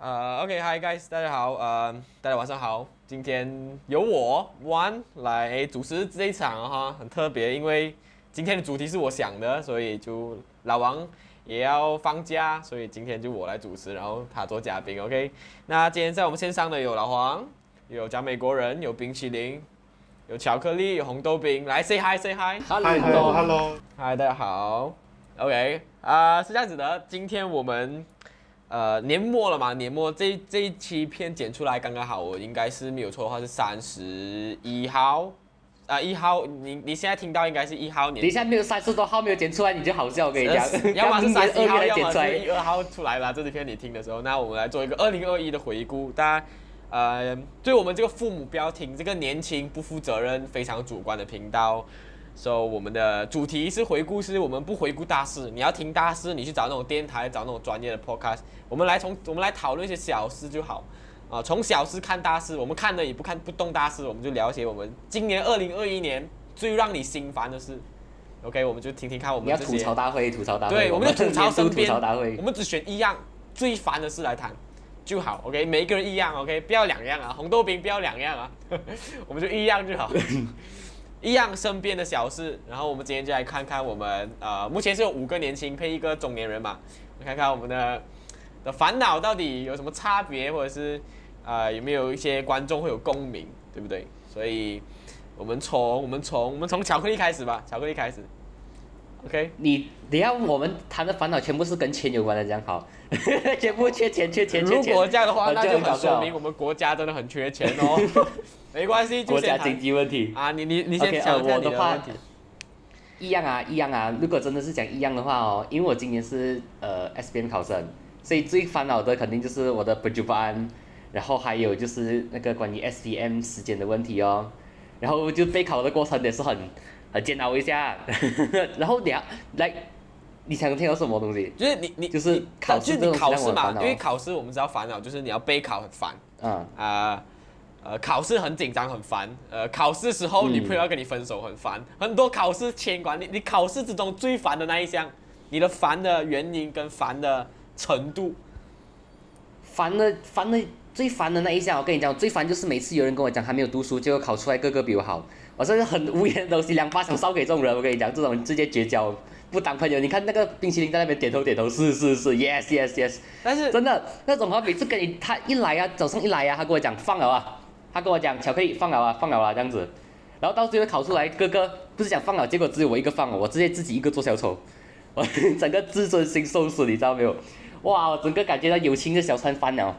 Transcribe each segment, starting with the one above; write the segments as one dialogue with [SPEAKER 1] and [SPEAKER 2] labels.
[SPEAKER 1] 呃，OK，Hi guys，大家好，呃，大家晚上好。今天由我 One 来主持这一场哈，很特别，因为今天的主题是我想的，所以就老王也要放假，所以今天就我来主持，然后他做嘉宾，OK。那今天在我们线上的有老黄，有讲美国人，有冰淇淋，有巧克力，有红豆饼，来 say hi，say hi。
[SPEAKER 2] Hello，Hello，
[SPEAKER 1] 嗨，大家好。OK，啊、是这样子的，今天我们呃年末了嘛，年末这这一期片剪出来刚刚好，我应该是没有错的话是三十一号，啊、一号，你你现在听到应该是一号年
[SPEAKER 3] 等一，下没有三十多号没有剪出来你就好笑，我跟你讲
[SPEAKER 1] 呃，要么是三十一号，
[SPEAKER 3] 二月
[SPEAKER 1] 要么
[SPEAKER 3] 剪出来
[SPEAKER 1] 是一二号出来了。这支片你听的时候，那我们来做一个二零二一的回顾。大家，呃，对我们这个父母不要听这个年轻、不负责任、非常主观的频道。So 我们的主题是回顾，是我们不回顾大事。你要听大事，你去找那种电台，找那种专业的 podcast。我们来从我们来讨论一些小事就好。啊，从小事看大事，我们看的也不看不动大事，我们就了解我们今年二零二一年最让你心烦的事。OK，我们就听听看我
[SPEAKER 3] 你要吐
[SPEAKER 1] 们这些
[SPEAKER 3] 槽大会，吐槽大会，
[SPEAKER 1] 对，我们就吐槽身边
[SPEAKER 3] 吐槽大会
[SPEAKER 1] 我，们只选一样最烦的事来谈就好。OK，每一个人一样，OK，不要两样啊，红豆饼不要两样啊，我们就一样就好。一样身边的小事，然后我们今天就来看看我们呃，目前是有五个年轻配一个中年人嘛，看看我们的的烦恼到底有什么差别，或者是呃有没有一些观众会有共鸣，对不对？所以我们从我们从我们从巧克力开始吧，巧克力开始，OK。
[SPEAKER 3] 你等一下我们谈的烦恼全部是跟钱有关的，这样好，全部缺钱缺钱缺钱
[SPEAKER 1] 如
[SPEAKER 3] 钱，
[SPEAKER 1] 果这样的话，
[SPEAKER 3] 呃
[SPEAKER 1] 那就很说明我们国家真的很缺钱哦。没关系，就
[SPEAKER 3] 国家经济问题。
[SPEAKER 1] 啊，你你你先讲
[SPEAKER 3] 我的话。一样啊，一样啊。如果真的是讲一样的话哦，因为我今年是呃 SBM 考生，所以最烦恼的肯定就是我的 p r j u b a n 然后还有就是那个关于 S B M 时间的问题哦，然后就备考的过程也是很很煎熬一下，然后你要来，你想听到什么东西？
[SPEAKER 1] 就是你你
[SPEAKER 3] 就是
[SPEAKER 1] 考就是你
[SPEAKER 3] 考试
[SPEAKER 1] 嘛，因为考试我们知道烦恼就是你要备考很烦
[SPEAKER 3] 嗯，
[SPEAKER 1] 啊。呃，考试很紧张，很烦。呃，考试时候
[SPEAKER 3] 嗯
[SPEAKER 1] 女朋友要跟你分手，很烦。很多考试牵管你，你考试之中最烦的那一项，你的烦的原因跟烦的程度，
[SPEAKER 3] 烦的烦的最烦的那一项，我跟你讲，最烦就是每次有人跟我讲他没有读书，结果考出来个个比我好，我真的很无言的东西，两巴掌烧给这种人，我跟你讲，这种人直接绝交，不当朋友。你看那个冰淇淋在那边点头点头，是是是，yes yes yes，
[SPEAKER 1] 但是
[SPEAKER 3] 真的那种啊，每次跟你他一来啊，早上一来啊，他跟我讲放了啊，他跟我讲巧克力放了啊，放了啊这样子，然后到最后考出来，哥哥不是讲放了，结果只有我一个放了，我直接自己一个做小丑，我整个自尊心受损，你知道没有？哇，我整个感觉到友情的小船翻了，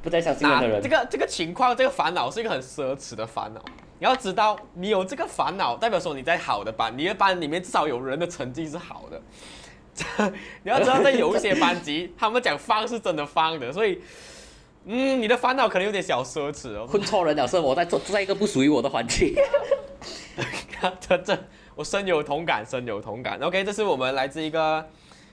[SPEAKER 3] 不再相信任
[SPEAKER 1] 啊
[SPEAKER 3] 何人。
[SPEAKER 1] 这个这个情况，这个烦恼是一个很奢侈的烦恼。你要知道，你有这个烦恼，代表说你在好的班，你的班里面至少有人的成绩是好的。你要知道，在有一些班级，他们讲放是真的放的，所以，嗯，你的烦恼可能有点小奢侈哦。
[SPEAKER 3] 混错人了，是我在做在一个不属于我的环境。
[SPEAKER 1] 这这，我深有同感，深有同感。OK，这是我们来自一个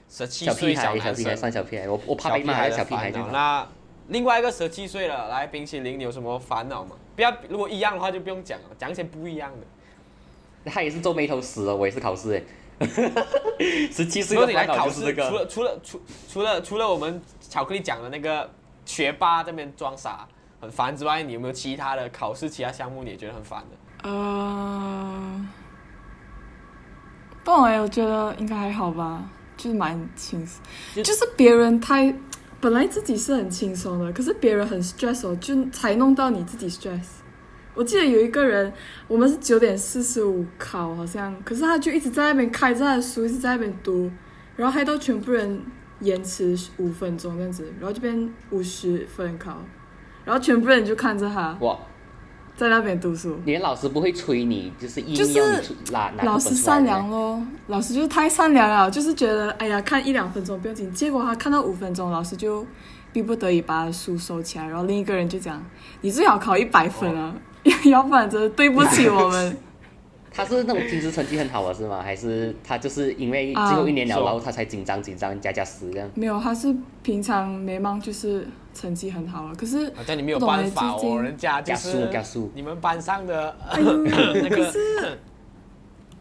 [SPEAKER 1] 十七
[SPEAKER 3] 小
[SPEAKER 1] 岁
[SPEAKER 3] 屁孩，小屁孩。算小屁孩，我我怕被骂，
[SPEAKER 1] 小屁孩
[SPEAKER 3] 小屁孩
[SPEAKER 1] 烦恼。
[SPEAKER 3] 就好。
[SPEAKER 1] 那另外一个十七岁了，来冰淇淋，你有什么烦恼吗？不要，如果一样的话就不用讲了，讲一些不一样的。
[SPEAKER 3] 他也是皱眉头死了，我也是考试哎。十七岁
[SPEAKER 1] 来考试，
[SPEAKER 3] 烦恼就是这个。
[SPEAKER 1] 除了除了除除了除了我们巧克力讲的那个学霸这边装傻很烦之外，你有没有其他的考试其他项目你也觉得很烦的？
[SPEAKER 4] 呃，不懂哎，我觉得应该还好吧，就是蛮轻松，
[SPEAKER 3] 就
[SPEAKER 4] 就是别人太本来自己是很轻松的，可是别人很 stress 哦，就才弄到你自己 stress。我记得有一个人，我们是九点四十五考，好像，可是他就一直在那边开着他的书，一直在那边读，然后害到全部人延迟五分钟这样子，然后这边五十分考，然后全部人就看着他，在那边读书。
[SPEAKER 3] 你的老师不会催你，就是硬
[SPEAKER 4] 就是
[SPEAKER 3] 要你拿拿
[SPEAKER 4] 老师善良
[SPEAKER 3] 的
[SPEAKER 4] 咯，老师就是太善良了，就是觉得哎呀看一两分钟不要紧，结果他看到五分钟，老师就逼不得已把书收起来，然后另一个人就讲你最好考一百分啊，要不然真的对不起我们。
[SPEAKER 3] 他是那种平时成绩很好的是吗？还是他就是因为
[SPEAKER 4] 啊
[SPEAKER 3] 最后一年了，然后他才紧张紧张加加时这样？
[SPEAKER 4] 没有，他是平常没忙就是成绩很好啊，可是
[SPEAKER 1] 好像你没有办法哦，人家就
[SPEAKER 3] 加速
[SPEAKER 1] 是
[SPEAKER 3] 加速
[SPEAKER 1] 你们班上的
[SPEAKER 4] 哎呦，
[SPEAKER 1] 那个
[SPEAKER 4] 可是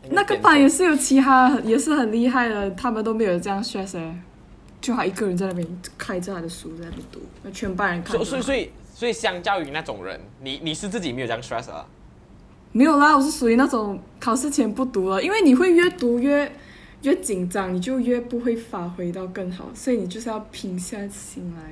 [SPEAKER 4] 那个班也是有其他也是很厉害的，他们都没有这样 stress 哎。就他一个人在那边开着他的书在那边读，那全班人看
[SPEAKER 1] 所以所以所以相较于那种人，你你是自己没有这样 stress 啊？
[SPEAKER 4] 没有啦，我是属于那种考试前不读了，因为你会越读越越紧张，你就越不会发挥到更好，所以你就是要平下心来。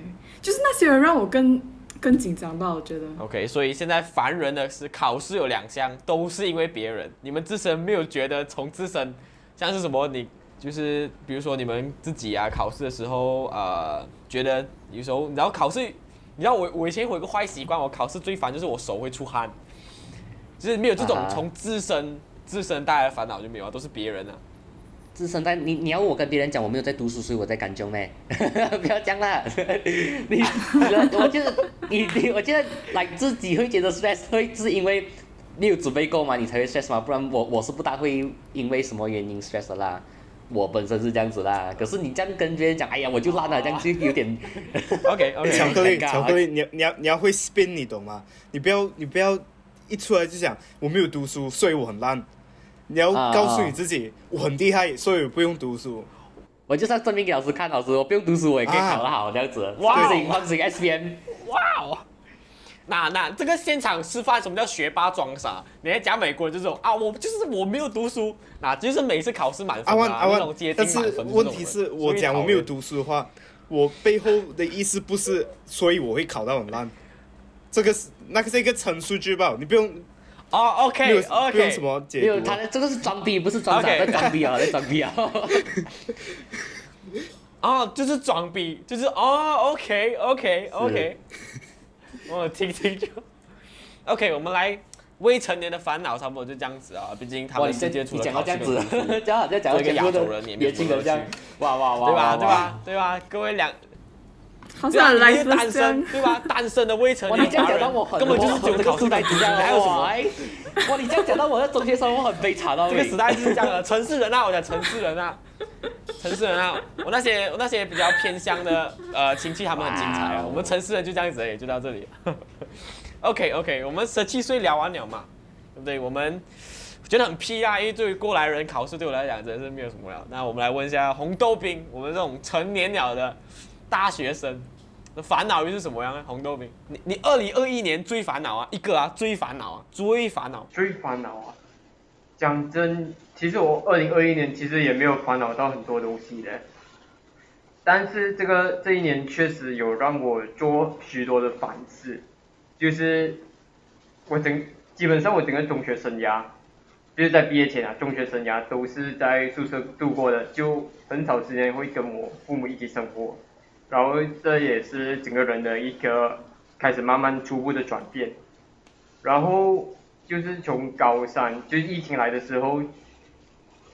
[SPEAKER 4] 就是那些人让我更更紧张吧，我觉得。
[SPEAKER 1] OK，所以现在烦人的是考试有两项，都是因为别人。你们自身没有觉得从自身，像是什么你就是比如说你们自己啊，考试的时候呃，觉得有时候然后考试，你知道我我以前有一个坏习惯，我考试最烦就是我手会出汗，就是没有这种从自身自身带来的烦恼就没有啊，都是别人啊。
[SPEAKER 3] 自身在你你要我跟别人讲我没有在读书，所以我在干中呢，不要这样啦。你我觉得你你我觉得来自己会觉得 stress 会是因为你有准备够嘛，你才会 stress 嘛，不然我我是不大会因为什么原因 stress 的啦。我本身是这样子啦，可是你这样跟别人讲，哎呀，我就烂了，这样就有点
[SPEAKER 1] OK OK，
[SPEAKER 2] 巧克力，巧克力，你你要你要会 spin，你懂吗？你不要你不要一出来就讲我没有读书，所以我很烂。你要
[SPEAKER 3] 啊
[SPEAKER 2] 告诉你自己，我很厉害，所以我不用读书。
[SPEAKER 3] 我就是要证明给老师看，老师我不用读书我也可以考得好，这样子。
[SPEAKER 1] 哇
[SPEAKER 3] 唤醒唤醒 S B M，
[SPEAKER 1] 哇哦！那那这个现场示范什么叫学霸装傻？你在讲美国人就这种啊，我就是我没有读书，那就是每次考试满分那种接，
[SPEAKER 2] 但是
[SPEAKER 1] 近满分。
[SPEAKER 2] 问题是我讲我没有读书的话，我背后的意思不是，所以我会考到很烂。这个是那个是一个陈述句吧，你不用
[SPEAKER 1] 哦
[SPEAKER 2] 没有
[SPEAKER 1] ，OK
[SPEAKER 2] 不用什么解
[SPEAKER 3] 没有，
[SPEAKER 2] 读啊。
[SPEAKER 3] 他的这个是装逼，不是装傻在装逼啊，在装逼啊。
[SPEAKER 1] 哦，就是装逼，就是哦，OK OK OK，我听听就 OK，我们来未成年的烦恼，差不多就这样子啊，毕竟他
[SPEAKER 3] 哇，
[SPEAKER 1] 们
[SPEAKER 3] 你这
[SPEAKER 1] 世界除了
[SPEAKER 3] 你讲到这样子
[SPEAKER 1] 考试跟读书，
[SPEAKER 3] 这样好像讲
[SPEAKER 1] 一个亚洲人也没有
[SPEAKER 3] 年轻人这样哇哇哇，
[SPEAKER 1] 对吧？
[SPEAKER 3] 哇
[SPEAKER 1] 对？吧？对吧？各位两
[SPEAKER 4] 好像来
[SPEAKER 1] 你是单
[SPEAKER 4] 自这样
[SPEAKER 1] 身，对吧？单身的未成，年
[SPEAKER 3] 你这样
[SPEAKER 1] 华人
[SPEAKER 3] 讲到我，
[SPEAKER 1] 根本就是只有
[SPEAKER 3] 我这个
[SPEAKER 1] 考试在读，
[SPEAKER 3] 这样
[SPEAKER 1] 还有什么？
[SPEAKER 3] 哎哇，你这样讲到我的中学生活很悲惨哦。喂
[SPEAKER 1] 这个时代就是这样的，城市人啊，我讲城市人啊，城市人啊，我那些我那些比较偏乡的呃亲戚，他们很精彩啊我们城市人就这样子也，就到这里。OK OK，我们十七岁聊完了嘛，对不对？我们觉得很屁啊，因为对于过来人考试对我来讲真的是没有什么了。那我们来问一下红豆冰，我们这种成年了的大学生。烦恼又是什么样呢？红豆饼，你你二零二一年最烦恼啊，一个啊，最烦恼啊，最烦恼。
[SPEAKER 5] 最烦恼啊！讲真，其实我二零二一年其实也没有烦恼到很多东西的，但是这个这一年确实有让我做许多的反思，就是我整基本上我整个中学生涯，就是在毕业前啊，中学生涯都是在宿舍度过的，就很少时间会跟我父母一起生活，然后这也是整个人的一个开始慢慢初步的转变。然后就是从高三，就疫情来的时候，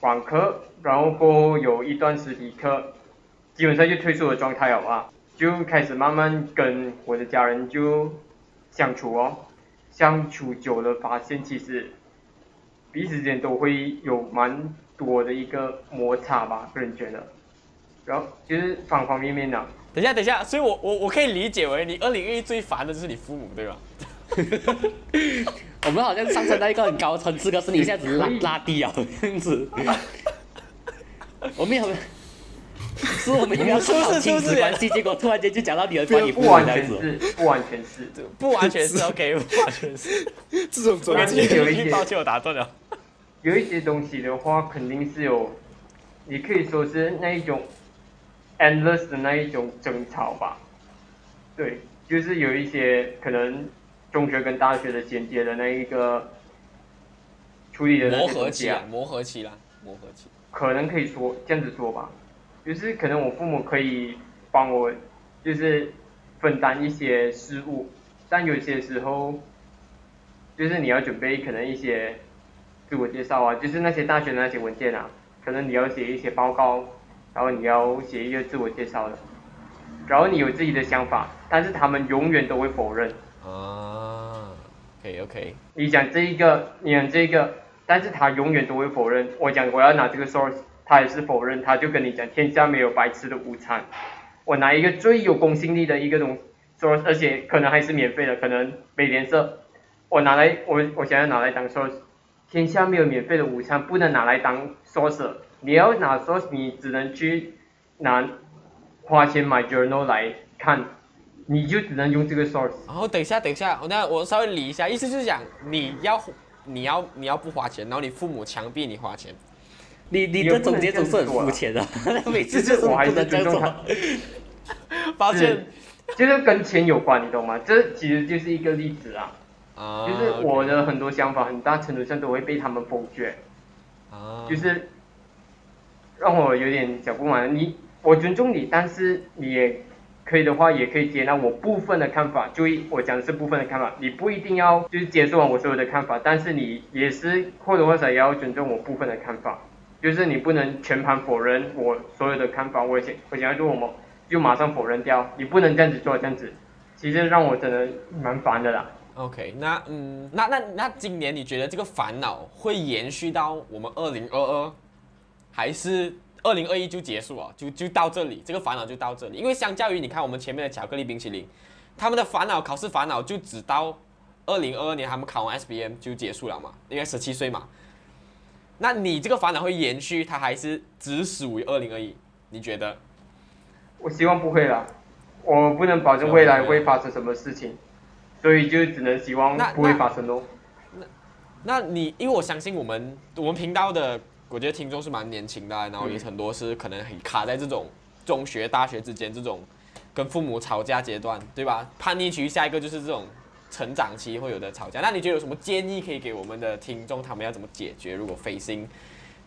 [SPEAKER 5] 网课，然后过后有一段实体课，基本上就退出的状态了啊，就开始慢慢跟我的家人就相处哦，相处久了发现其实彼此间都会有蛮多的一个摩擦吧，个人觉得，然后就是方方面面的、
[SPEAKER 1] 等一下，等一下，所以我我我可以理解为你二零二一最烦的就是你父母，对吧？
[SPEAKER 3] 我们好像上升到一个很高层次，可是你一下子拉拉低啊，这样子。我们有，是我们有要探讨亲子关系，结果突然间就讲到你的关系
[SPEAKER 5] 不完。全是，不完全是。
[SPEAKER 1] 不完全是 OK，不完全是。
[SPEAKER 2] 这种总
[SPEAKER 1] 我
[SPEAKER 5] 完全
[SPEAKER 2] 结，
[SPEAKER 5] 有一些
[SPEAKER 1] 抱歉，我打断了。
[SPEAKER 5] 有一些东西的话，肯定是有，你可以说是那一种 endless 的那一种争吵吧。对，就是有一些可能中学跟大学的衔接的那一个处理的那
[SPEAKER 1] 磨
[SPEAKER 5] 些东西啊
[SPEAKER 1] 合期啊，，磨合期啦，磨合期。
[SPEAKER 5] 可能可以说这样子说吧，就是可能我父母可以帮我，就是分担一些事务，但有些时候，就是你要准备可能一些自我介绍啊，就是那些大学的那些文件啊，可能你要写一些报告，然后你要写一个自我介绍的，然后你有自己的想法，但是他们永远都会否认。
[SPEAKER 1] 啊，OK OK，
[SPEAKER 5] 你讲这一个，你讲这个，但是他永远都会否认。我讲我要拿这个 source，他也是否认，他就跟你讲天下没有白吃的午餐。我拿一个最有公信力的一个东 source，而且可能还是免费的，可能美联社，我拿来我我想要拿来当 source。天下没有免费的午餐，不能拿来当 source。你要拿 source，你只能去拿花钱买 journal 来看，你就只能用这个 source。
[SPEAKER 1] 然后等一下，等一下，我那我稍微理一下，意思就是讲你要你要你要不花钱，然后你父母强逼你花钱，
[SPEAKER 3] 你你的总结总是很肤浅的，每次就是不能这样做。
[SPEAKER 1] 抱歉，
[SPEAKER 5] 就是跟钱有关，你懂吗？这其实就是一个例子啊。
[SPEAKER 1] 啊，
[SPEAKER 5] 就是我的很多想法，很大程度上都会被他们否决。
[SPEAKER 1] 啊，
[SPEAKER 5] 就是让我有点小不满。你我尊重你，但是你也可以的话，也可以接纳我部分的看法。注意，我讲的是部分的看法，你不一定要就是接受完我所有的看法，但是你也是或多或少也要尊重我部分的看法。就是你不能全盘否认我所有的看法，我想我想要做什么就马上否认掉，你不能这样子做，这样子其实让我真的蛮烦的啦。
[SPEAKER 1] OK，那嗯，那那那今年你觉得这个烦恼会延续到我们二零二二，还是二零二一就结束啊？就就到这里，这个烦恼就到这里。因为相较于你看我们前面的巧克力冰淇淋，他们的烦恼考试烦恼就只到二零二二年他们考完 SBM 就结束了嘛，因为十七岁嘛。那你这个烦恼会延续，它还是只属于二零二一？你觉得？
[SPEAKER 5] 我希望不会啦，我不能保证未来会发生什么事情，所以就只能希望
[SPEAKER 1] 那
[SPEAKER 5] 不会发生喽。
[SPEAKER 1] 那。那你因为我相信我们我们频道的，我觉得听众是蛮年轻的啊、然后也很多是可能很卡在这种中学、大学之间这种跟父母吵架阶段，对吧？叛逆期下一个就是这种成长期会有的吵架。那你觉得有什么建议可以给我们的听众，他们要怎么解决？如果 facing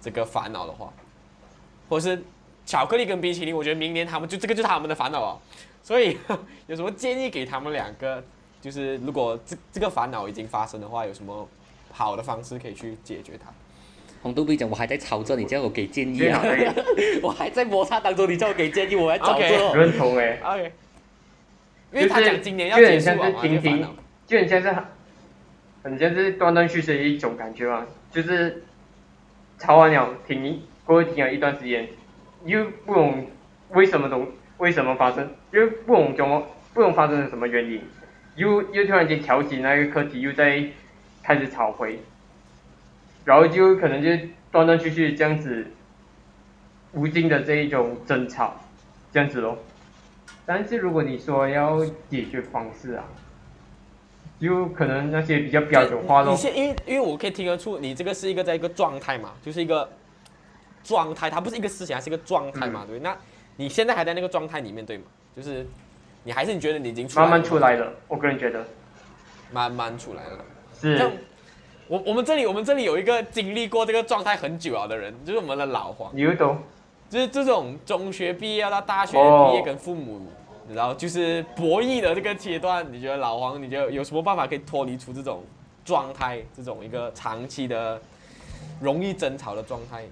[SPEAKER 1] 这个烦恼的话，或是巧克力跟冰淇淋，我觉得明年他们就这个就是他们的烦恼哦。所以 有什么建议给他们两个？就是如果这这个烦恼已经发生的话，有什么好的方式可以去解决它？
[SPEAKER 3] 红豆冰讲，我还在吵着，你叫我给建议啊。我还在摩擦当中，你叫我给建议，我还吵
[SPEAKER 1] OK
[SPEAKER 3] 着。
[SPEAKER 5] 认同哎
[SPEAKER 1] ，OK，因为他讲今年要
[SPEAKER 5] 就很像是停停就很像是很像是断断续续的一种感觉嘛，就是吵完了停，过后停了一段时间，又不懂为什么懂为什么发生，又不懂怎么不懂发生了什么原因，又又突然间挑起那个课题，又在开始吵回，然后就可能就断断续续这样子无尽的这一种争吵，这样子咯。但是如果你说要解决方式啊，就可能那些比较标准化咯。
[SPEAKER 1] 你现因为因为我可以听得出你这个是一个在一个状态嘛，就是一个状态，它不是一个思想，它是一个状态嘛，对？那你现在还在那个状态里面对吗？就是你还是你觉得你已经
[SPEAKER 5] 慢慢出来了，我个人觉得
[SPEAKER 1] 慢慢出来了。
[SPEAKER 5] 是
[SPEAKER 1] 像我我们这里我们这里有一个经历过这个状态很久了的人，就是我们的老黄，
[SPEAKER 5] 你又懂，
[SPEAKER 1] 就是这种中学毕业到大学
[SPEAKER 5] 哦
[SPEAKER 1] 毕业跟父母，然后就是博弈的这个阶段，你觉得老黄，你觉得有什么办法可以脱离出这种状态，这种一个长期的容易争吵的状态？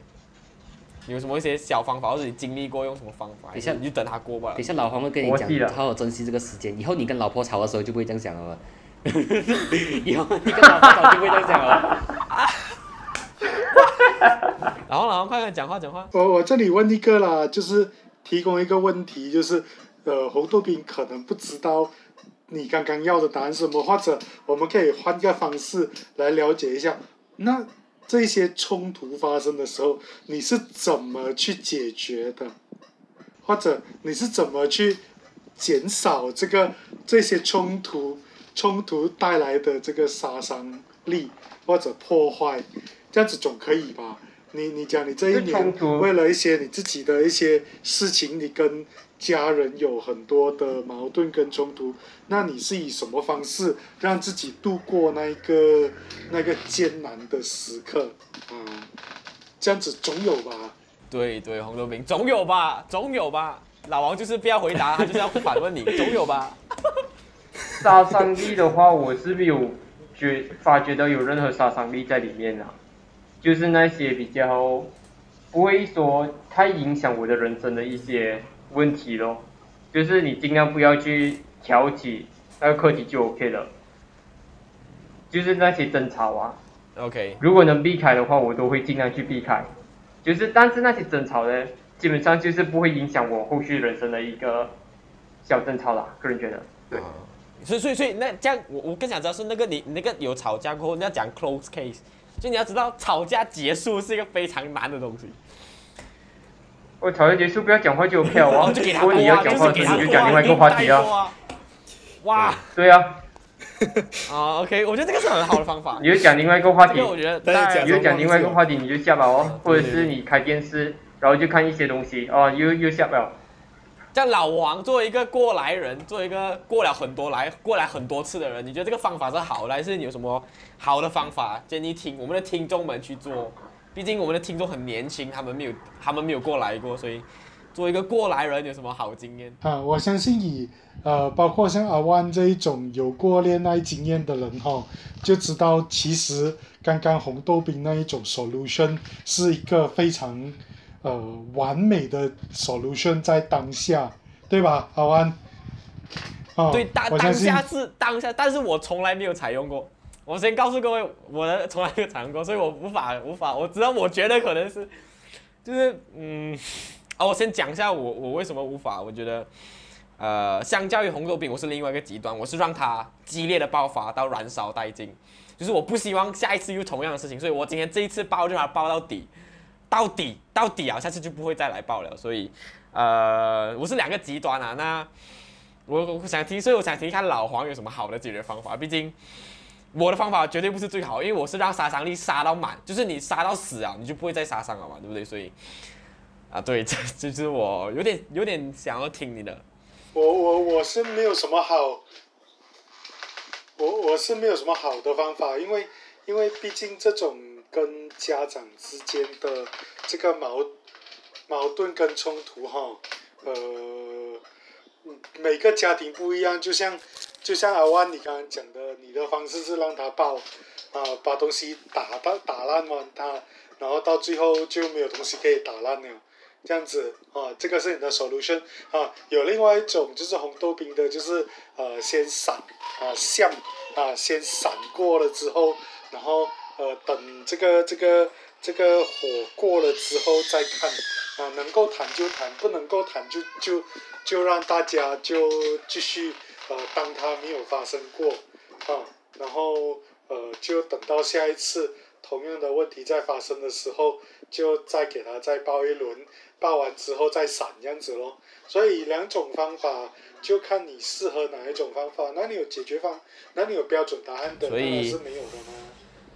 [SPEAKER 1] 有什么一些小方法，或者你经历过用什么方法？
[SPEAKER 3] 等一下
[SPEAKER 1] 你就等他过吧
[SPEAKER 3] 等一。下老黄会跟你讲好好珍惜这个时间，以后你跟老婆吵的时候就不会这样想了嘛。以后 你跟老婆吵就不会这样想了。
[SPEAKER 1] 然后老黄快点讲话讲话。
[SPEAKER 6] 我我这里问一个啦，就是提供一个问题，就是呃，红豆冰可能不知道你刚刚要的答案是什么，或者我们可以换个方式来了解一下，那这些冲突发生的时候，你是怎么去解决的，或者你是怎么去减少这个这些冲突冲突带来的这个杀伤力或者破坏，这样子总可以吧？你你讲你这一年为了一些你自己的一些事情，你跟家人有很多的矛盾跟冲突，那你是以什么方式让自己度过那一个那个艰难的时刻啊？这样子总有吧？
[SPEAKER 1] 对对，红豆饼总有吧，总有吧。老王就是不要回答，他就是要反问你，总有吧。
[SPEAKER 5] 杀伤力的话，我是没有觉发觉到有任何杀伤力在里面啊，就是那些比较不会说太影响我的人生的一些问题咯，就是你尽量不要去挑起那个课题就 OK 了，就是那些争吵啊
[SPEAKER 1] ，OK，
[SPEAKER 5] 如果能避开的话，我都会尽量去避开。就是，但是那些争吵呢，基本上就是不会影响我后续人生的一个小争吵啦。个人觉得，对，
[SPEAKER 1] 所以所以所以那这样，我我更想知道是那个你你那个有吵架过后，你要讲 close case，就你要知道吵架结束是一个非常难的东西。
[SPEAKER 5] 我吵架结束不要讲话就有票啊，
[SPEAKER 1] 然后就给他
[SPEAKER 5] 如果你，要讲话，
[SPEAKER 1] 就是，
[SPEAKER 5] 你就讲另外一个话题啊。
[SPEAKER 1] 哇
[SPEAKER 5] 对啊，
[SPEAKER 1] 啊，OK，我觉得这个是很好的方法
[SPEAKER 5] 你。就讲另外一个话题，
[SPEAKER 1] 我觉得
[SPEAKER 2] 但
[SPEAKER 5] 你就讲另外一个话题，你就下吧哦，或者是你开电视，然后就看一些东西哦，又又下不了。
[SPEAKER 1] 像老王作为一个过来人，作为一个过了很多来过来很多次的人，你觉得这个方法是好的，还是你有什么好的方法建议听我们的听众们去做？毕竟我们的听众很年轻，他们没有他们没有过来过，所以作为一个过来人有什么好经验？
[SPEAKER 6] 啊，我相信以呃，包括像阿万这一种有过恋爱经验的人哈，就知道其实刚刚红豆冰那一种 solution 是一个非常呃完美的 solution 在当下，对吧，好安？哦，
[SPEAKER 1] 对，当当下是当下，但是我从来没有采用过。我先告诉各位，我的从来没有采用过，所以我无法无法，我知道我觉得可能是，就是嗯，哦，我先讲一下我我为什么无法，我觉得，呃，相较于红豆饼，我是另外一个极端，我是让它激烈的爆发到燃烧殆尽，就是我不希望下一次又同样的事情，所以我今天这一次爆就把它爆到底，到底到底啊，下次就不会再来爆了，所以，呃，我是两个极端啊，那。我我想听，所以我想听看老黄有什么好的解决方法。毕竟我的方法绝对不是最好，因为我是让杀伤力杀到满，就是你杀到死啊，你就不会再杀伤了嘛，对不对？所以啊，对，这就是我有点有点想要听你的。
[SPEAKER 6] 我我我是没有什么好，我我是没有什么好的方法，因为因为毕竟这种跟家长之间的这个矛矛盾跟冲突哈，呃，每个家庭不一样，就像就像阿万你刚刚讲的，你的方式是让他爆啊、把东西打到打烂嘛，他，然后到最后就没有东西可以打烂了。这样子啊，这个是你的 solution 啊。有另外一种就是红豆冰的，就是呃先闪啊像啊先闪过了之后，然后呃等这个这个这个火过了之后再看啊，能够谈就谈，不能够谈就就就让大家就继续呃当它没有发生过啊，然后呃就等到下一次同样的问题再发生的时候，就再给它再爆一轮。爆完之后再闪这样子咯。所以两种方法就看你适合哪一种方法。那你有解决方，那你有标准答案的，是没有的嘛，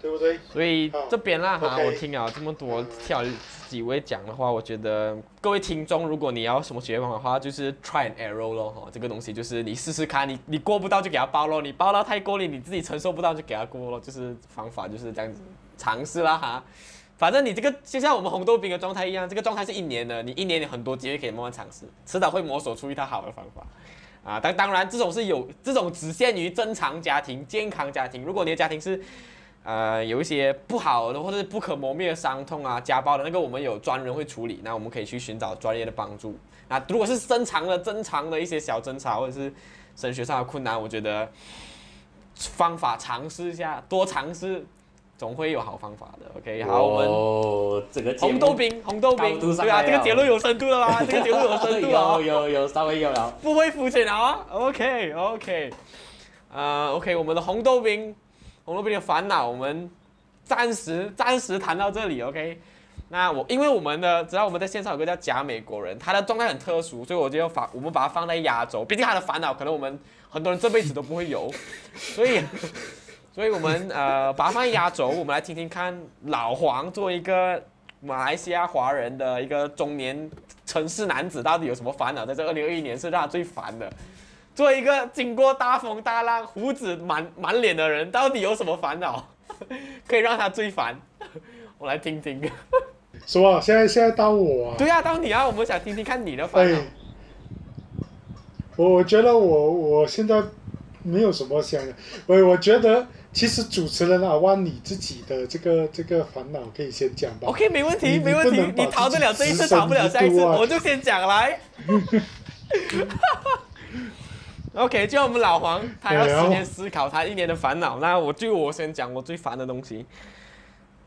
[SPEAKER 6] 对不对？
[SPEAKER 1] 所以这边啦哈我听了这么多跳几位讲的话，我觉得各位听众，如果你要什么解决方法的话，就是 try and error 咯哈，这个东西就是你试试看，你你过不到就给他包咯，你包到太过了，你自己承受不到就给他过咯，就是方法就是这样子尝试啦哈。反正你这个就像我们红豆饼的状态一样，这个状态是一年的，你一年有很多机会可以慢慢尝试，迟早会摸索出一套好的方法。啊，当当然这种是有这种只限于正常家庭、健康家庭。如果你的家庭是呃有一些不好的或者是不可磨灭的伤痛啊、家暴的那个，我们有专人会处理，那我们可以去寻找专业的帮助。那如果是正常的、正常的一些小争吵或者是升学上的困难，我觉得方法尝试一下，多尝试，总会有好方法的。OK，好，我们。
[SPEAKER 3] 哦，这个节目
[SPEAKER 1] 红豆冰，红豆饼，
[SPEAKER 3] 高度上
[SPEAKER 1] 对啊，这个结论有深度了吧？这个结论有深度
[SPEAKER 3] 有有有稍微有了。
[SPEAKER 1] 不会肤浅啊。OK OK，呃 OK，我们的红豆饼，红豆饼的烦恼，我们暂时暂时谈到这里。OK，那我因为我们的知道我们在线上有个叫假美国人，他的状态很特殊，所以我就要把我们把它放在压轴，毕竟他的烦恼可能我们很多人这辈子都不会有，所以。所以我们呃把它放在压轴，我们来听听看老黄作为一个马来西亚华人的一个中年城市男子，到底有什么烦恼？在这二零二一年是让他最烦的。作为一个经过大风大浪、胡子满满脸的人，到底有什么烦恼 可以让他最烦？我来听听。
[SPEAKER 6] 是吧？现在现在到我啊。
[SPEAKER 1] 对啊，到你啊，我们想听听看你的烦恼
[SPEAKER 6] 哎。，我我觉得我我现在没有什么想的，我我觉得其实主持人阿万你自己的这个这个烦恼可以先讲吧。
[SPEAKER 1] OK，没问题，
[SPEAKER 6] 你
[SPEAKER 1] 没问题
[SPEAKER 6] 你
[SPEAKER 1] 逃得了这一次，逃不了下一次，我就先讲来。OK，就我们老黄，他要十年思考他一年的烦恼。那我就我先讲我最烦的东西。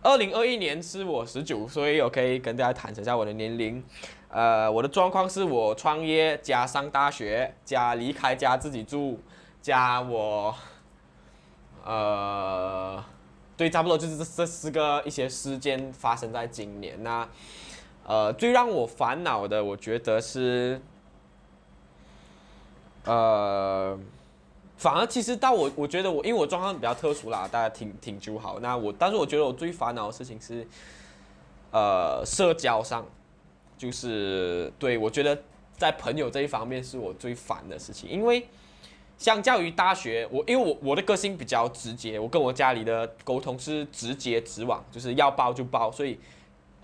[SPEAKER 1] 二零二一年是我十九岁，我可以跟大家坦诚一下我的年龄。呃，我的状况是我创业加上大学加离开家自己住加我，呃，对，差不多就是这这四个一些事件发生在今年。那呃，最让我烦恼的，我觉得是，呃，反而其实到我，我觉得我因为我状况比较特殊啦，大家挺挺就好。那我，但是我觉得我最烦恼的事情是，呃，社交上，就是对我觉得在朋友这一方面是我最烦的事情，因为相较于大学，我因为我我的个性比较直接，我跟我家里的沟通是直接直往，就是要包就包，所以。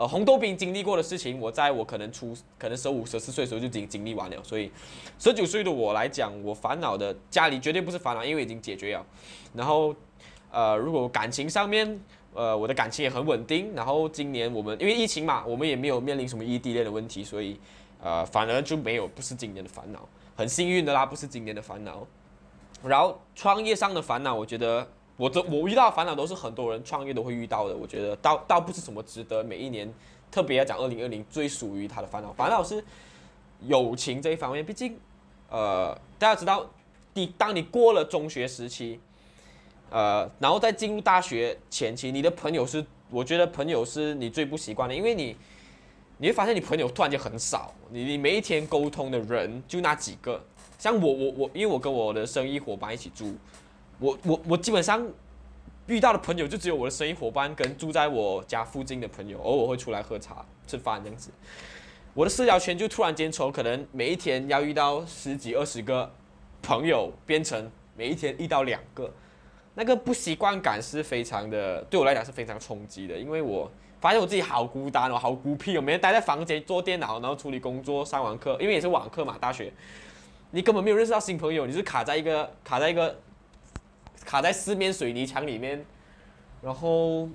[SPEAKER 1] 呃，红豆饼经历过的事情，我在我可能出可能十五、十四岁的时候就经经历完了，所以十九岁的我来讲，我烦恼的家里绝对不是烦恼，因为已经解决了。然后，呃，如果感情上面，呃，我的感情也很稳定。然后今年我们因为疫情嘛，我们也没有面临什么异地恋的问题，所以呃，反而就没有不是今年的烦恼，很幸运的啦，不是今年的烦恼。然后创业上的烦恼，我觉得。我这我遇到烦恼都是很多人创业都会遇到的，我觉得倒倒不是什么值得每一年特别要讲二零二零最属于他的烦恼，烦恼是友情这一方面。毕竟，呃，大家知道，你当你过了中学时期，呃，然后再进入大学前期，你的朋友是，我觉得朋友是你最不习惯的，因为你你会发现你朋友突然间很少，你你每一天沟通的人就那几个，像我我我，因为我跟我的生意伙伴一起住。我我我基本上遇到的朋友就只有我的生意伙伴跟住在我家附近的朋友，偶尔会出来喝茶吃饭这样子。我的社交圈就突然间从可能每一天要遇到十几二十个朋友，变成每一天一到两个，那个不习惯感是非常的，对我来讲是非常冲击的。因为我发现我自己好孤单哦，好孤僻哦，每天待在房间做电脑，然后处理工作、上完课，因为也是网课嘛，大学，你根本没有认识到新朋友，你是卡在一个卡在一个。卡在四面水泥墙里面，然后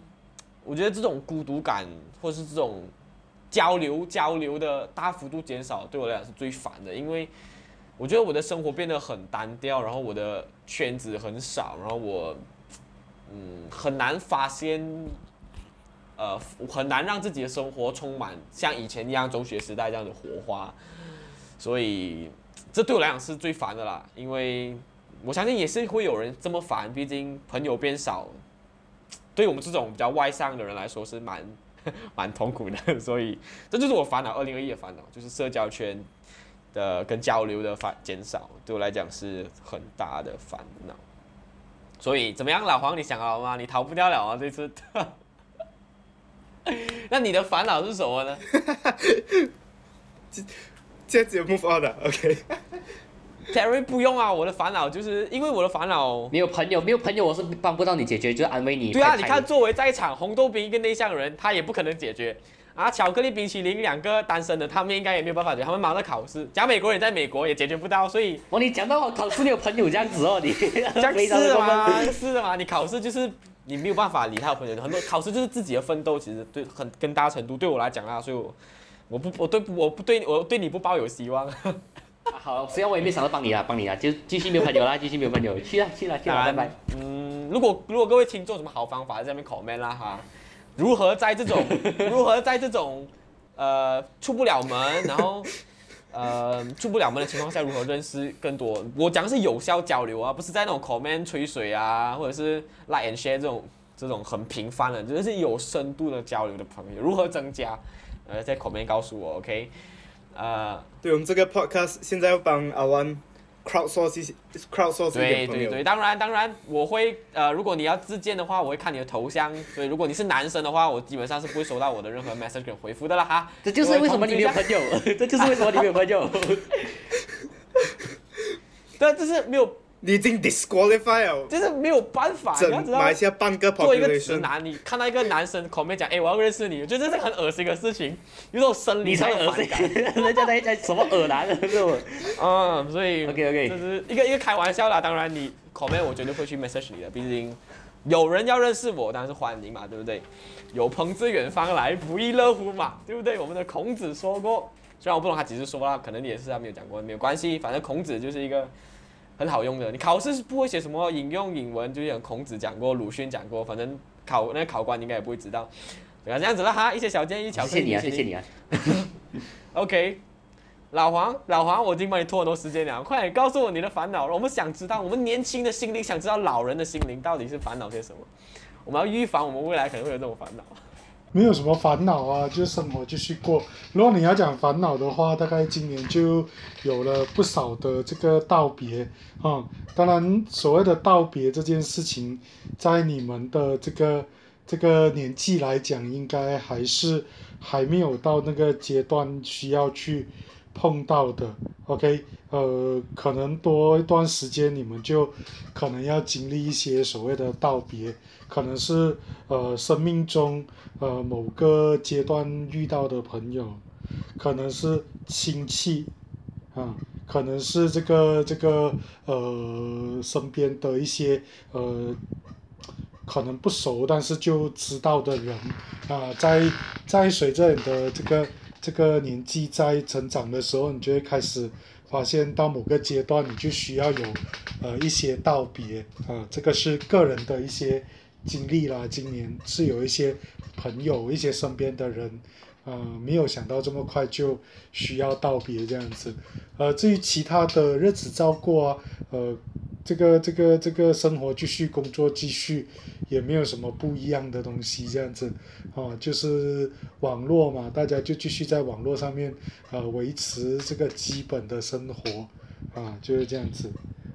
[SPEAKER 1] 我觉得这种孤独感，或是这种交流交流的大幅度减少，对我来讲是最烦的。因为我觉得我的生活变得很单调，然后我的圈子很少，然后我嗯很难发现，呃很难让自己的生活充满像以前一样中学时代这样的火花。所以这对我来讲是最烦的啦，因为。我相信也是会有人这么烦，毕竟朋友变少，对我们这种比较外向的人来说是蛮 蛮痛苦的，所以这就是我烦恼，二零二一的烦恼就是社交圈的跟交流的烦减少，对我来讲是很大的烦恼。所以怎么样，老黄，你想好了吗？你逃不掉了啊，这次。那你的烦恼是什么呢？
[SPEAKER 2] 这这节目发的，OK。
[SPEAKER 1] Terry 不用啊，我的烦恼就是因为我的烦恼
[SPEAKER 3] 没有朋友，没有朋友我是帮不到你解决，就是安慰你。
[SPEAKER 1] 对啊，你看作为在场红豆冰一个内向人，他也不可能解决啊。巧克力冰淇淋两个单身的，他们应该也没有办法解决，他们忙着考试。假美国人在美国也解决不到，所以
[SPEAKER 3] 哦，你讲到我考试你有朋友这样子哦，你
[SPEAKER 1] 这样是的吗？是的吗？你考试就是你没有办法理他的朋友，很多考试就是自己的奋斗，其实对很更大程度对我来讲啊，所以我我不我对我不对我对你不抱有希望。
[SPEAKER 3] 好，虽然我也没想到帮你啊，帮你啊，就继续没有朋友啦，继续没有朋友，去啦去啦去啦，拜拜。
[SPEAKER 1] 嗯，如果如果各位听众有什么好方法，在下面 comment 啦哈。如何在这种如何在这种呃出不了门，然后呃出不了门的情况下，如何认识更多？我讲的是有效交流啊，不是在那种 comment 吹水啊，或者是 like and share 这种这种很平凡的，就是有深度的交流的朋友。如何增加？呃，在 comment 告诉我，OK。
[SPEAKER 2] 呃，对我们这个 podcast 现在要帮阿湾 crowdsource，crowdsource
[SPEAKER 1] 对对对，当然当然，我会呃，如果你要自荐的话，我会看你的头像，所以如果你是男生的话，我基本上是不会收到我的任何 message 跟回复的了哈。
[SPEAKER 3] 这就是为什么你没有朋友，这就是为什么你没有朋友。
[SPEAKER 1] 对，这是没有。
[SPEAKER 2] 你已经 disqualify 了，
[SPEAKER 1] 就是没有办法。
[SPEAKER 2] 你要知道，马来西亚半个
[SPEAKER 1] 做一个直男，你看到一个男生口面讲，哎，我要认识你，我觉得这是很恶心的事情，有种生理上的恶心感。
[SPEAKER 3] 人家在在什么恶男，是不？
[SPEAKER 1] 嗯，所以
[SPEAKER 3] OK OK，
[SPEAKER 1] 就是一个一个开玩笑啦。当然，你口面我绝对会去 message 你的，毕竟有人要认识我，当然是欢迎嘛，对不对？有朋自远方来，不亦乐乎嘛，对不对？我们的孔子说过，虽然我不懂他几时说啦，可能也是他没有讲过，没有关系，反正孔子就是一个。很好用的，你考试是不会写什么引用引文，就像孔子讲过，鲁迅讲过，反正考那个考官应该也不会知道。对啊，这样子了哈，一些小建议，
[SPEAKER 3] 谢谢你啊，谢谢你啊。
[SPEAKER 1] OK，老黄，老黄，我已经帮你拖很多时间了，快点告诉我你的烦恼，我们想知道，我们年轻的心灵想知道老人的心灵到底是烦恼些什么，我们要预防我们未来可能会有这种烦恼。
[SPEAKER 6] 没有什么烦恼啊，就生活继续过。如果你要讲烦恼的话，大概今年就有了不少的这个道别啊、当然，所谓的道别这件事情，在你们的这个这个年纪来讲，应该还是还没有到那个阶段需要去碰到的。OK，呃，可能多一段时间，你们就可能要经历一些所谓的道别，可能是呃生命中呃某个阶段遇到的朋友，可能是亲戚。啊，可能是这个这个呃身边的一些呃可能不熟但是就知道的人。啊，在在随着你的这个这个年纪在成长的时候，你就会开始发现到某个阶段，你就需要有呃一些道别啊，这个是个人的一些经历啦。今年是有一些朋友、一些身边的人，呃，没有想到这么快就需要道别这样子。呃，至于其他的日子照过啊，呃，这个这个这个生活继续，工作继续，也没有什么不一样的东西这样子。哦，就是网络嘛，大家就继续在网络上面呃维持这个基本的生活啊，就是这样子。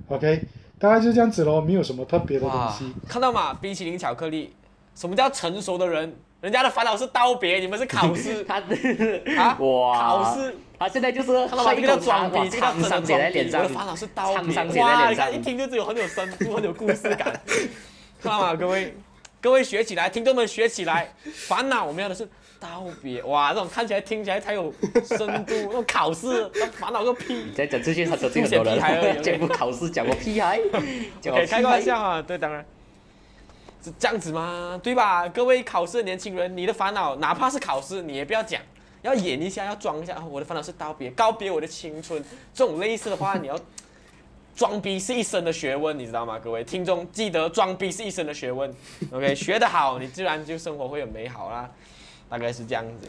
[SPEAKER 6] OK，大概就这样子咯，没有什么特别的东西。，
[SPEAKER 1] 看到吗？冰淇淋巧克力，什么叫成熟的人？人家的烦恼是道别，你们是考试
[SPEAKER 3] 他
[SPEAKER 1] 啊
[SPEAKER 3] 哇，
[SPEAKER 1] 考试，
[SPEAKER 3] 他现在就是
[SPEAKER 1] 看到吗？这个叫
[SPEAKER 3] 喝一口茶，哇，
[SPEAKER 1] 装逼，这个叫
[SPEAKER 3] 沧桑。写在脸上
[SPEAKER 1] 我的，烦恼是道别，
[SPEAKER 3] 沧桑写在
[SPEAKER 1] 哇，
[SPEAKER 3] 脸上
[SPEAKER 1] 你看一听就只有很有深度，很有故事感。看到吗？各位，各位学起来，听众们学起来。烦恼我们要的是道别，哇，这种看起来听起来才有深度，那种考试，那烦恼个屁。
[SPEAKER 3] 你再讲这些，他得罪很多人。讲不考试，讲个屁孩，
[SPEAKER 1] 开个玩。笑啊，对，当然是这样子吗？对吧？各位考试的年轻人，你的烦恼哪怕是考试，你也不要讲，要演一下，要装一下。啊我的烦恼是道别，告别我的青春。这种类似的话，你要装逼是一生的学问，你知道吗？各位听众，记得装逼是一生的学问。OK，学得好，你自然就生活会很美好啦。大概是这样子。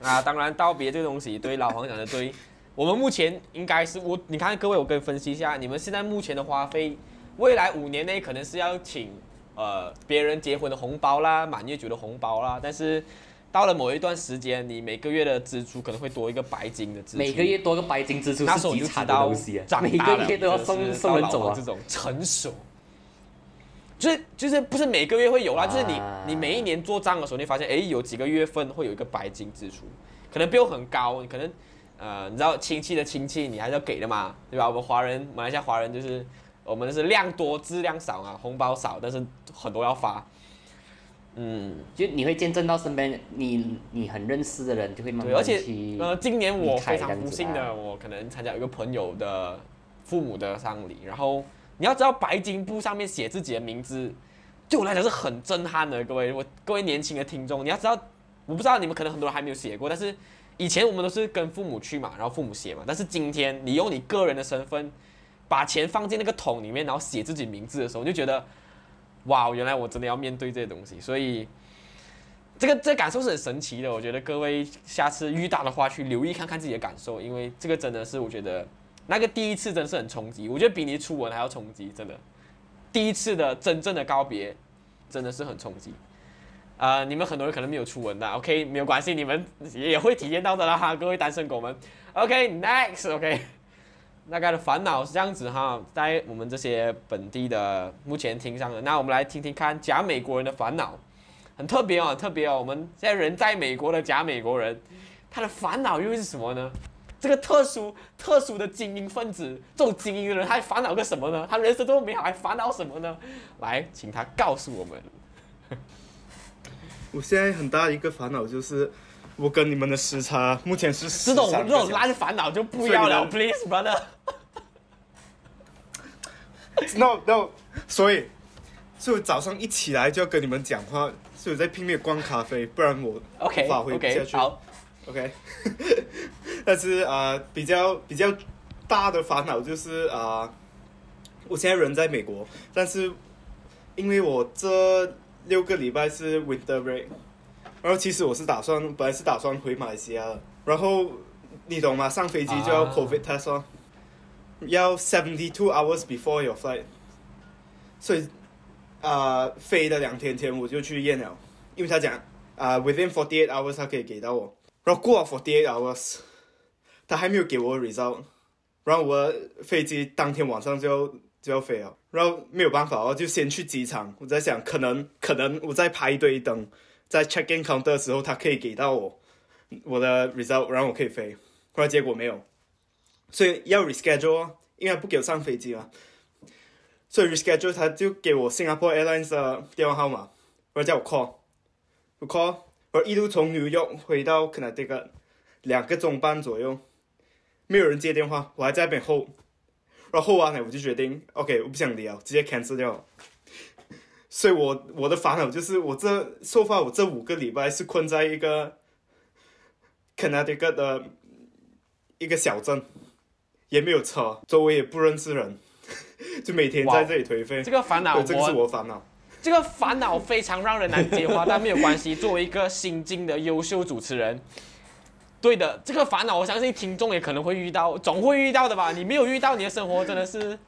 [SPEAKER 1] 啊，当然道别这个东西，对老黄讲的对。我们目前应该是我，你看各位，我跟你分析一下，你们现在目前的花费，未来五年内可能是要请呃别人结婚的红包啦，满月酒的红包啦，但是到了某一段时间，你每个月的支出可能会多一个白金的支出。
[SPEAKER 3] 每个月多个白金支出
[SPEAKER 1] 那时候我就
[SPEAKER 3] 是极惨的
[SPEAKER 1] 知道
[SPEAKER 3] 东西啊，
[SPEAKER 1] 长
[SPEAKER 3] 每个月都要
[SPEAKER 1] 就是
[SPEAKER 3] 送送人走啊
[SPEAKER 1] 这。种成熟，就是就是不是每个月会有啦，就是你
[SPEAKER 3] 啊
[SPEAKER 1] 你每一年做账的时候，你发现哎有几个月份会有一个白金支出，可能不用很高，你可能呃你知道亲戚的亲戚你还是要给的嘛，对吧？我们华人马来西亚华人就是我们是量多质量少啊，红包少，但是很多要发，嗯。
[SPEAKER 3] 就你会见证到身边你你很认识的人，就会慢
[SPEAKER 1] 对，
[SPEAKER 3] 慢
[SPEAKER 1] 而且呃，今年我非常不幸的，我可能参加一个朋友的父母的丧礼，然后你要知道白金布上面写自己的名字，对我来讲是很震撼的，各位，我各位年轻的听众，你要知道，我不知道你们可能很多人还没有写过，但是以前我们都是跟父母去嘛，然后父母写嘛，但是今天你用你个人的身份把钱放进那个桶里面，然后写自己名字的时候，你就觉得，哇，原来我真的要面对这些东西，所以。这个这感受是很神奇的，我觉得各位下次遇到的话，去留意看看自己的感受，因为这个真的是我觉得那个第一次真的是很冲击，我觉得比你初吻还要冲击，真的。第一次的真正的告别，真的是很冲击。呃，你们很多人可能没有初吻的，OK，没有关系，你们也会体验到的啦，各位单身狗们。OK，next，OK，、大概的烦恼是这样子哈，在我们这些本地的目前听上的，那我们来听听看假美国人的烦恼。很特别哦，很特别哦。我们现在人在美国的假美国人，他的烦恼又是什么呢？这个特殊特殊的精英分子，这种精英的人，他还烦恼个什么呢？他人生这么美好，还烦恼什么呢？来，请他告诉我们。
[SPEAKER 2] 我现在很大一个烦恼就是，我跟你们的时差目前是
[SPEAKER 1] 这种
[SPEAKER 2] 13
[SPEAKER 1] 这种
[SPEAKER 2] 个小时
[SPEAKER 1] 烂烦恼就不要了，please brother。
[SPEAKER 2] no no，所以，所以早上一起来就要跟你们讲话，所以我在拼命地灌咖啡，不然我无法回不下去。
[SPEAKER 1] 好
[SPEAKER 2] ，OK，但是啊、呃比较比较大的烦恼就是啊、呃我现在人在美国，但是因为我这六个礼拜是 winter break，然后其实我是打算本来是打算回马来西亚的，然后你懂吗？上飞机就要
[SPEAKER 1] 啊
[SPEAKER 2] COVID test 哦，要 seventy two hours before your flight，所以啊、呃飞的两天前我就去验了，因为他讲啊、w i t h i n forty eight hours 他可以给到我，然后过了 forty eight hours，他还没有给我 result，然后我飞机当天晚上就要就要飞了，然后没有办法，我就先去机场，我在想可能可能我在排队等，在 check in counter 的时候，他可以给到我我的 result，然后我可以飞，后来结果没有，所以要 reschedule，因为不给我上飞机嘛。所以 reschedule 他就给我 Singapore Airlines 的电话号码，然后叫我 call，我 call，我一路从纽约回到 Connecticut，两个钟半左右，没有人接电话，我还在那边 hold，然后候完了我就决定，OK，我不想聊，直接 cancel 掉。所以我我的烦恼就是我这说发我这五个礼拜是困在一个 Connecticut 的一个小镇，也没有车，周围也不认识人。就每天在这里颓废，
[SPEAKER 1] 这个烦恼
[SPEAKER 2] 这个是
[SPEAKER 1] 我
[SPEAKER 2] 我烦恼。
[SPEAKER 1] 这个烦恼非常让人难接话，但没有关系。作为一个新晋的优秀主持人，对的，这个烦恼我相信听众也可能会遇到，总会遇到的吧？你没有遇到，你的生活真的是，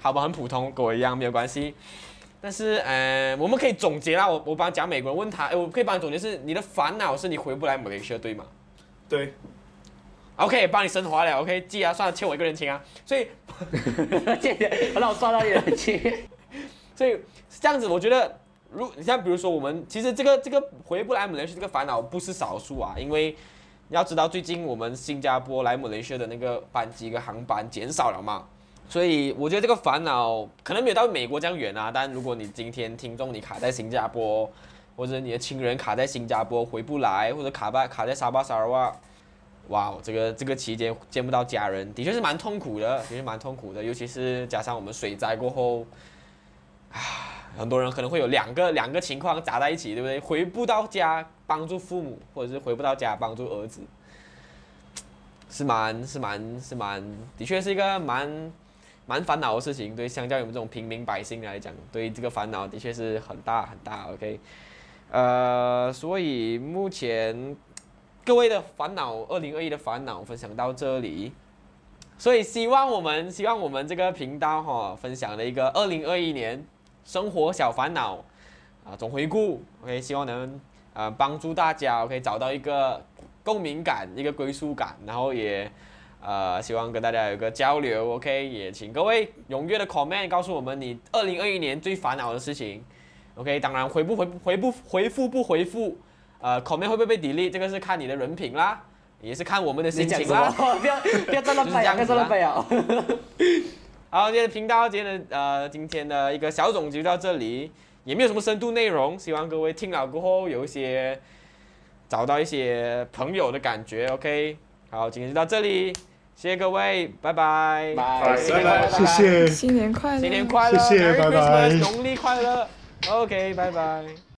[SPEAKER 1] 好吧，很普通，跟我一样没有关系。但是，呃，我们可以总结啦。我我帮讲美国人问他，哎，我可以帮你总结是你的烦恼是你回不来马来西亚，对吗
[SPEAKER 2] 对
[SPEAKER 1] ，？OK，帮你升华了。OK，记啊，算了，欠我一个人情啊。所以，
[SPEAKER 3] 谢谢，让我刷到你的情。
[SPEAKER 1] 所以是这样子，我觉得，如你像比如说我们，其实这个这个回不来马来西亚这个烦恼不是少数啊，因为你要知道最近我们新加坡来马来西亚的那个班机跟航班减少了嘛，所以我觉得这个烦恼可能没有到美国这样远啊，但如果你今天听众你卡在新加坡，或者你的亲人卡在新加坡回不来，或者卡在卡在沙巴沙拉哇。哇，这个这个期间见不到家人，的确是蛮痛苦的，的确是蛮痛苦的，尤其是加上我们水灾过后，啊很多人可能会有两个两个情况砸在一起，对不对？回不到家帮助父母，或者是回不到家帮助儿子，是蛮是蛮是蛮，的确是一个蛮蛮烦恼的事情。对，相较于我们这种平民百姓来讲，对这个烦恼的确是很大很大。OK，呃，所以目前各位的烦恼，二零二一的烦恼分享到这里。所以希望我们希望我们这个频道哈、分享了一个二零二一年生活小烦恼啊总回顾，OK，希望能呃帮助大家 OK 找到一个共鸣感，一个归属感，然后也呃希望跟大家有个交流，OK，也请各位踊跃的 comment 告诉我们你二零二一年最烦恼的事情，OK，当然回不回不回不回复不回复，呃 comment 会不会被 delete 这个是看你的人品啦，也是看我们的心情啦。
[SPEAKER 3] 不要不要再乱背啊！不要再乱背啊！
[SPEAKER 1] 好，今天的频道，今天的呃，今天的一个小总结就到这里，也没有什么深度内容，希望各位听了过后有一些找到一些朋友的感觉，OK。好，今天就到这里，谢谢各位，拜拜，
[SPEAKER 3] 拜。
[SPEAKER 1] 新年快乐，
[SPEAKER 6] 谢谢
[SPEAKER 4] 新年快乐！
[SPEAKER 1] 新年快乐，
[SPEAKER 6] 谢谢
[SPEAKER 1] Merry
[SPEAKER 6] 拜拜。
[SPEAKER 1] Christmas，农历快乐，OK，拜拜。